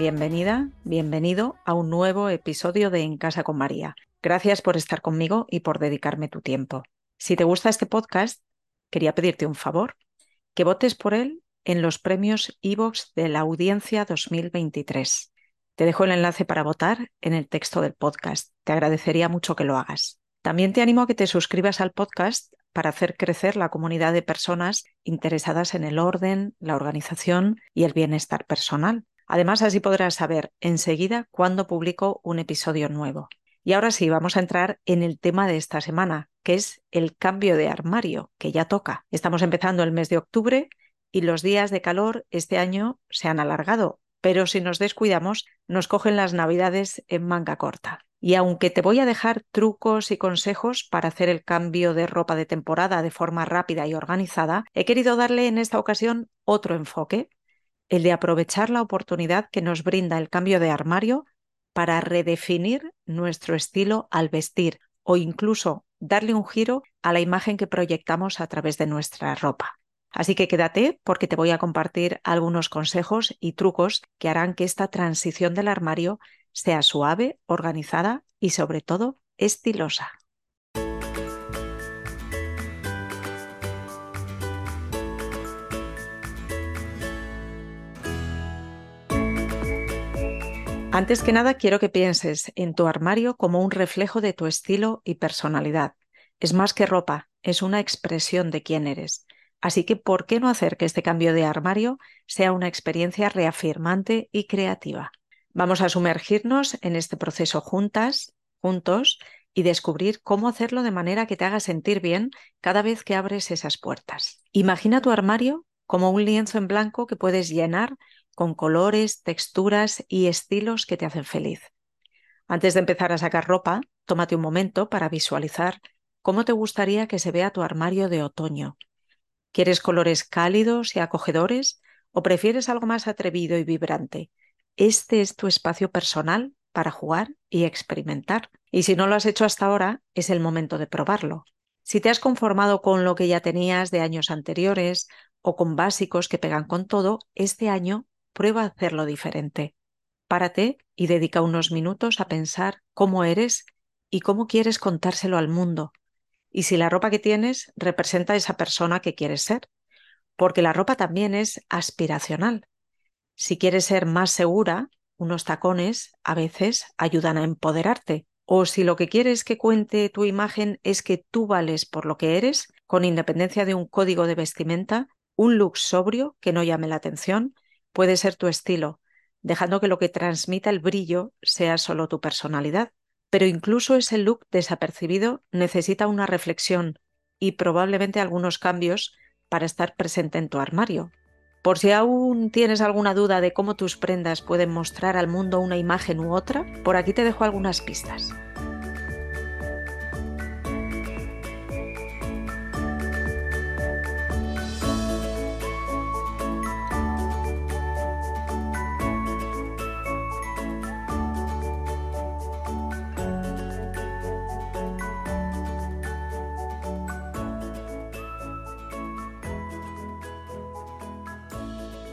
Bienvenida, bienvenido a un nuevo episodio de En Casa con María. Gracias por estar conmigo y por dedicarme tu tiempo. Si te gusta este podcast, quería pedirte un favor, que votes por él en los premios iVox de la Audiencia 2023. Te dejo el enlace para votar en el texto del podcast. Te agradecería mucho que lo hagas. También te animo a que te suscribas al podcast para hacer crecer la comunidad de personas interesadas en el orden, la organización y el bienestar personal. Además, así podrás saber enseguida cuándo publico un episodio nuevo. Y ahora sí, vamos a entrar en el tema de esta semana, que es el cambio de armario, que ya toca. Estamos empezando el mes de octubre y los días de calor este año se han alargado, pero si nos descuidamos, nos cogen las navidades en manga corta. Y aunque te voy a dejar trucos y consejos para hacer el cambio de ropa de temporada de forma rápida y organizada, he querido darle en esta ocasión otro enfoque el de aprovechar la oportunidad que nos brinda el cambio de armario para redefinir nuestro estilo al vestir o incluso darle un giro a la imagen que proyectamos a través de nuestra ropa. Así que quédate porque te voy a compartir algunos consejos y trucos que harán que esta transición del armario sea suave, organizada y sobre todo estilosa. Antes que nada, quiero que pienses en tu armario como un reflejo de tu estilo y personalidad. Es más que ropa, es una expresión de quién eres. Así que, ¿por qué no hacer que este cambio de armario sea una experiencia reafirmante y creativa? Vamos a sumergirnos en este proceso juntas, juntos, y descubrir cómo hacerlo de manera que te haga sentir bien cada vez que abres esas puertas. Imagina tu armario como un lienzo en blanco que puedes llenar con colores, texturas y estilos que te hacen feliz. Antes de empezar a sacar ropa, tómate un momento para visualizar cómo te gustaría que se vea tu armario de otoño. ¿Quieres colores cálidos y acogedores o prefieres algo más atrevido y vibrante? Este es tu espacio personal para jugar y experimentar. Y si no lo has hecho hasta ahora, es el momento de probarlo. Si te has conformado con lo que ya tenías de años anteriores o con básicos que pegan con todo, este año prueba a hacerlo diferente. Párate y dedica unos minutos a pensar cómo eres y cómo quieres contárselo al mundo. Y si la ropa que tienes representa a esa persona que quieres ser. Porque la ropa también es aspiracional. Si quieres ser más segura, unos tacones a veces ayudan a empoderarte. O si lo que quieres que cuente tu imagen es que tú vales por lo que eres, con independencia de un código de vestimenta, un look sobrio que no llame la atención, puede ser tu estilo, dejando que lo que transmita el brillo sea solo tu personalidad. Pero incluso ese look desapercibido necesita una reflexión y probablemente algunos cambios para estar presente en tu armario. Por si aún tienes alguna duda de cómo tus prendas pueden mostrar al mundo una imagen u otra, por aquí te dejo algunas pistas.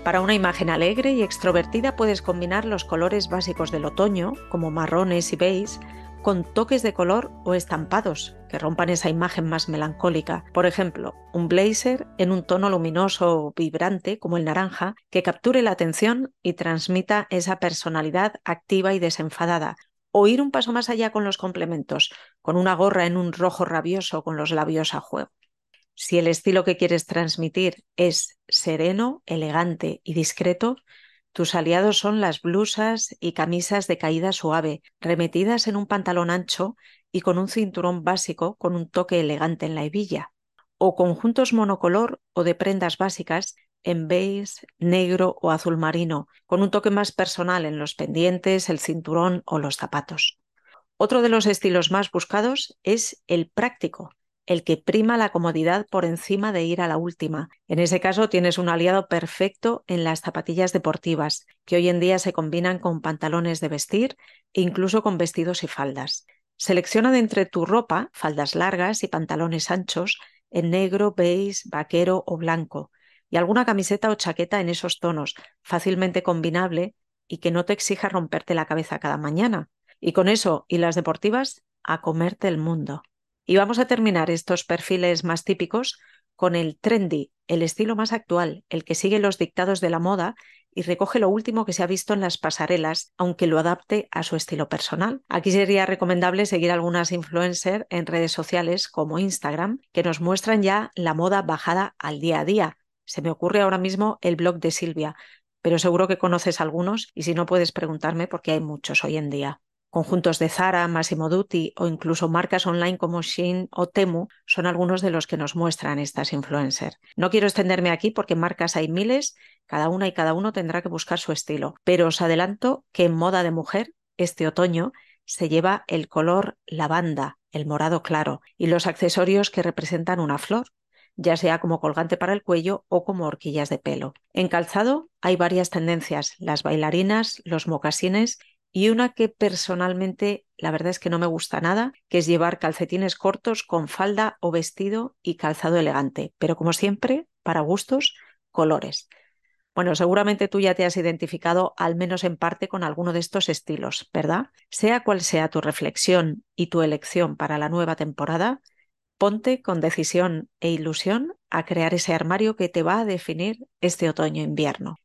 Para una imagen alegre y extrovertida puedes combinar los colores básicos del otoño, como marrones y beige, con toques de color o estampados que rompan esa imagen más melancólica. Por ejemplo, un blazer en un tono luminoso o vibrante como el naranja que capture la atención y transmita esa personalidad activa y desenfadada. O ir un paso más allá con los complementos, con una gorra en un rojo rabioso con los labios a juego. Si el estilo que quieres transmitir es sereno, elegante y discreto, tus aliados son las blusas y camisas de caída suave, remetidas en un pantalón ancho y con un cinturón básico con un toque elegante en la hebilla. O conjuntos monocolor o de prendas básicas en beige, negro o azul marino, con un toque más personal en los pendientes, el cinturón o los zapatos. Otro de los estilos más buscados es el práctico, el que prima la comodidad por encima de ir a la última. En ese caso tienes un aliado perfecto en las zapatillas deportivas, que hoy en día se combinan con pantalones de vestir e incluso con vestidos y faldas. Selecciona de entre tu ropa faldas largas y pantalones anchos en negro, beige, vaquero o blanco, y alguna camiseta o chaqueta en esos tonos, fácilmente combinable y que no te exija romperte la cabeza cada mañana. Y con eso y las deportivas, a comerte el mundo. Y vamos a terminar estos perfiles más típicos con el trendy, el estilo más actual, el que sigue los dictados de la moda y recoge lo último que se ha visto en las pasarelas, aunque lo adapte a su estilo personal. Aquí sería recomendable seguir algunas influencers en redes sociales como Instagram, que nos muestran ya la moda bajada al día a día. Se me ocurre ahora mismo el blog de Silvia, pero seguro que conoces algunos y si no puedes preguntarme porque hay muchos hoy en día. Conjuntos de Zara, Massimo Dutti o incluso marcas online como Shein o Temu son algunos de los que nos muestran estas influencers. No quiero extenderme aquí porque marcas hay miles, cada una y cada uno tendrá que buscar su estilo, pero os adelanto que en moda de mujer, este otoño, se lleva el color lavanda, el morado claro, y los accesorios que representan una flor, ya sea como colgante para el cuello o como horquillas de pelo. En calzado hay varias tendencias, las bailarinas, los mocasines y una que personalmente la verdad es que no me gusta nada, que es llevar calcetines cortos con falda o vestido y calzado elegante, pero como siempre, para gustos, colores. Bueno, seguramente tú ya te has identificado al menos en parte con alguno de estos estilos, ¿verdad? Sea cual sea tu reflexión y tu elección para la nueva temporada, ponte con decisión e ilusión a crear ese armario que te va a definir este otoño-invierno.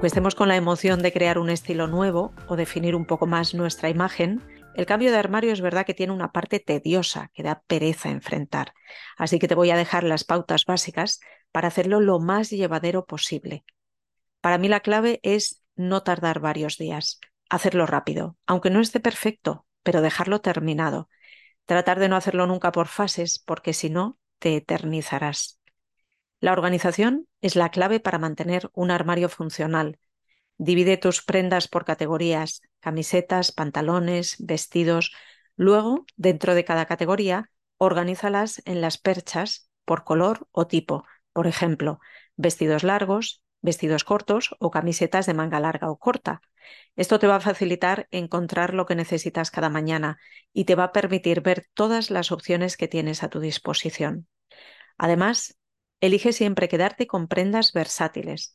Aunque estemos con la emoción de crear un estilo nuevo o definir un poco más nuestra imagen, el cambio de armario es verdad que tiene una parte tediosa que da pereza enfrentar. Así que te voy a dejar las pautas básicas para hacerlo lo más llevadero posible. Para mí la clave es no tardar varios días, hacerlo rápido, aunque no esté perfecto, pero dejarlo terminado. Tratar de no hacerlo nunca por fases, porque si no, te eternizarás. La organización es la clave para mantener un armario funcional. Divide tus prendas por categorías, camisetas, pantalones, vestidos. Luego, dentro de cada categoría, organízalas en las perchas por color o tipo. Por ejemplo, vestidos largos, vestidos cortos o camisetas de manga larga o corta. Esto te va a facilitar encontrar lo que necesitas cada mañana y te va a permitir ver todas las opciones que tienes a tu disposición. Además, Elige siempre quedarte con prendas versátiles.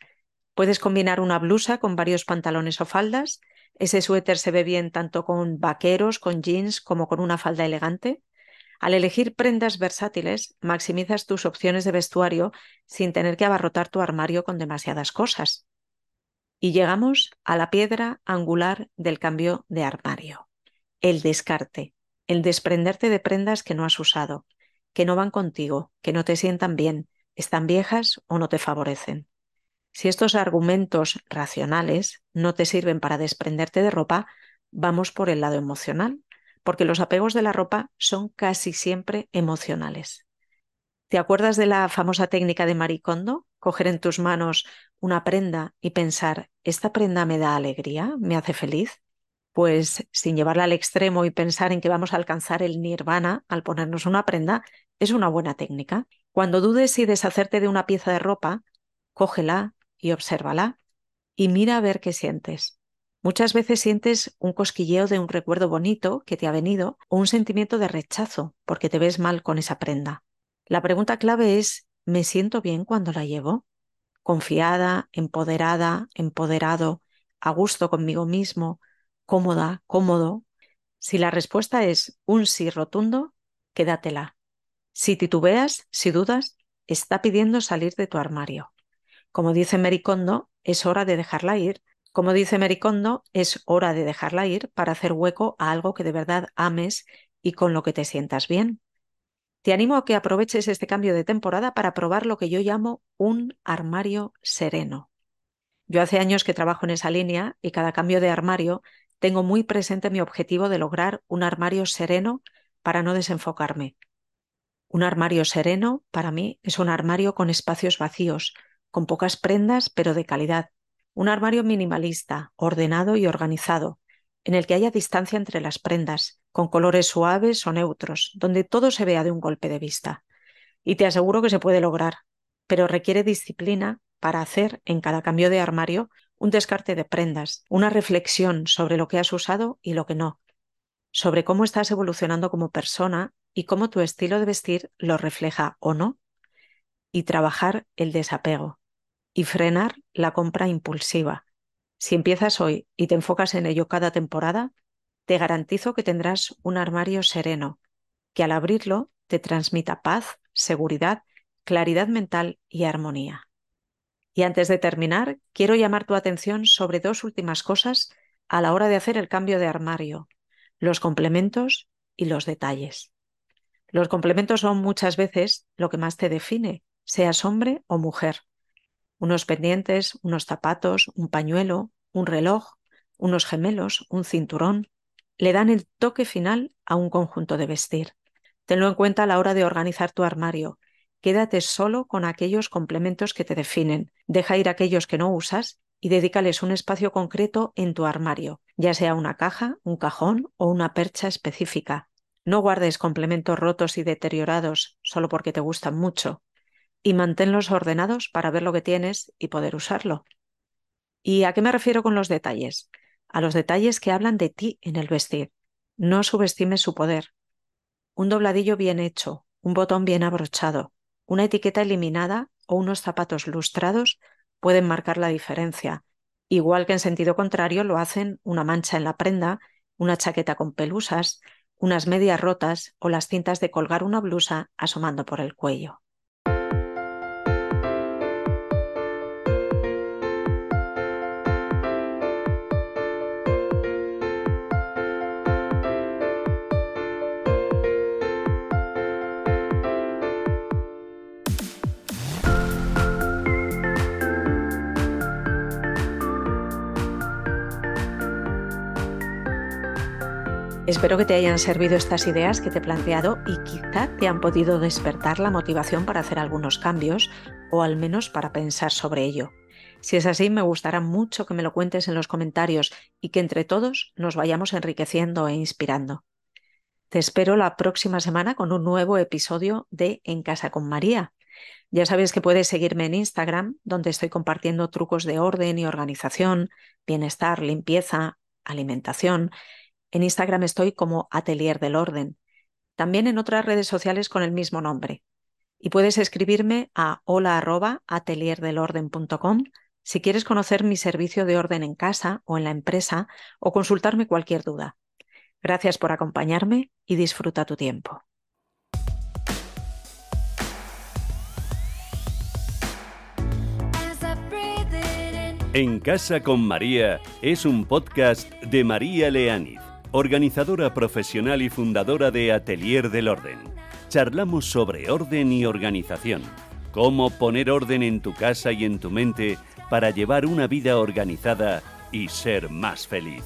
Puedes combinar una blusa con varios pantalones o faldas. Ese suéter se ve bien tanto con vaqueros, con jeans, como con una falda elegante. Al elegir prendas versátiles, maximizas tus opciones de vestuario sin tener que abarrotar tu armario con demasiadas cosas. Y llegamos a la piedra angular del cambio de armario, el descarte, el desprenderte de prendas que no has usado, que no van contigo, que no te sientan bien, están viejas o no te favorecen. Si estos argumentos racionales no te sirven para desprenderte de ropa, vamos por el lado emocional, porque los apegos de la ropa son casi siempre emocionales. ¿Te acuerdas de la famosa técnica de Maricondo? Coger en tus manos una prenda y pensar, ¿esta prenda me da alegría? ¿Me hace feliz? Pues sin llevarla al extremo y pensar en que vamos a alcanzar el nirvana al ponernos una prenda, es una buena técnica. Cuando dudes si deshacerte de una pieza de ropa, cógela y obsérvala y mira a ver qué sientes. Muchas veces sientes un cosquilleo de un recuerdo bonito que te ha venido o un sentimiento de rechazo porque te ves mal con esa prenda. La pregunta clave es, ¿me siento bien cuando la llevo? Confiada, empoderada, empoderado, a gusto conmigo mismo, cómoda, cómodo. Si la respuesta es un sí rotundo, quédatela. Si titubeas, si dudas, está pidiendo salir de tu armario. Como dice Mericondo, es hora de dejarla ir. Como dice Mericondo, es hora de dejarla ir para hacer hueco a algo que de verdad ames y con lo que te sientas bien. Te animo a que aproveches este cambio de temporada para probar lo que yo llamo un armario sereno. Yo hace años que trabajo en esa línea y cada cambio de armario tengo muy presente mi objetivo de lograr un armario sereno para no desenfocarme. Un armario sereno, para mí, es un armario con espacios vacíos, con pocas prendas, pero de calidad. Un armario minimalista, ordenado y organizado, en el que haya distancia entre las prendas, con colores suaves o neutros, donde todo se vea de un golpe de vista. Y te aseguro que se puede lograr, pero requiere disciplina para hacer en cada cambio de armario un descarte de prendas, una reflexión sobre lo que has usado y lo que no, sobre cómo estás evolucionando como persona y cómo tu estilo de vestir lo refleja o no, y trabajar el desapego y frenar la compra impulsiva. Si empiezas hoy y te enfocas en ello cada temporada, te garantizo que tendrás un armario sereno, que al abrirlo te transmita paz, seguridad, claridad mental y armonía. Y antes de terminar, quiero llamar tu atención sobre dos últimas cosas a la hora de hacer el cambio de armario, los complementos y los detalles. Los complementos son muchas veces lo que más te define, seas hombre o mujer. Unos pendientes, unos zapatos, un pañuelo, un reloj, unos gemelos, un cinturón, le dan el toque final a un conjunto de vestir. Tenlo en cuenta a la hora de organizar tu armario Quédate solo con aquellos complementos que te definen. Deja ir aquellos que no usas y dedícales un espacio concreto en tu armario, ya sea una caja, un cajón o una percha específica. No guardes complementos rotos y deteriorados solo porque te gustan mucho y manténlos ordenados para ver lo que tienes y poder usarlo. ¿Y a qué me refiero con los detalles? A los detalles que hablan de ti en el vestir. No subestimes su poder. Un dobladillo bien hecho, un botón bien abrochado, una etiqueta eliminada o unos zapatos lustrados pueden marcar la diferencia, igual que en sentido contrario lo hacen una mancha en la prenda, una chaqueta con pelusas, unas medias rotas o las cintas de colgar una blusa asomando por el cuello. Espero que te hayan servido estas ideas que te he planteado y quizá te han podido despertar la motivación para hacer algunos cambios o al menos para pensar sobre ello. Si es así, me gustará mucho que me lo cuentes en los comentarios y que entre todos nos vayamos enriqueciendo e inspirando. Te espero la próxima semana con un nuevo episodio de En Casa con María. Ya sabes que puedes seguirme en Instagram, donde estoy compartiendo trucos de orden y organización, bienestar, limpieza, alimentación en Instagram estoy como Atelier del Orden. También en otras redes sociales con el mismo nombre. Y puedes escribirme a hola@atelierdelorden.com si quieres conocer mi servicio de orden en casa o en la empresa o consultarme cualquier duda. Gracias por acompañarme y disfruta tu tiempo. En Casa con María es un podcast de María Leániz organizadora profesional y fundadora de Atelier del Orden. Charlamos sobre orden y organización, cómo poner orden en tu casa y en tu mente para llevar una vida organizada y ser más feliz.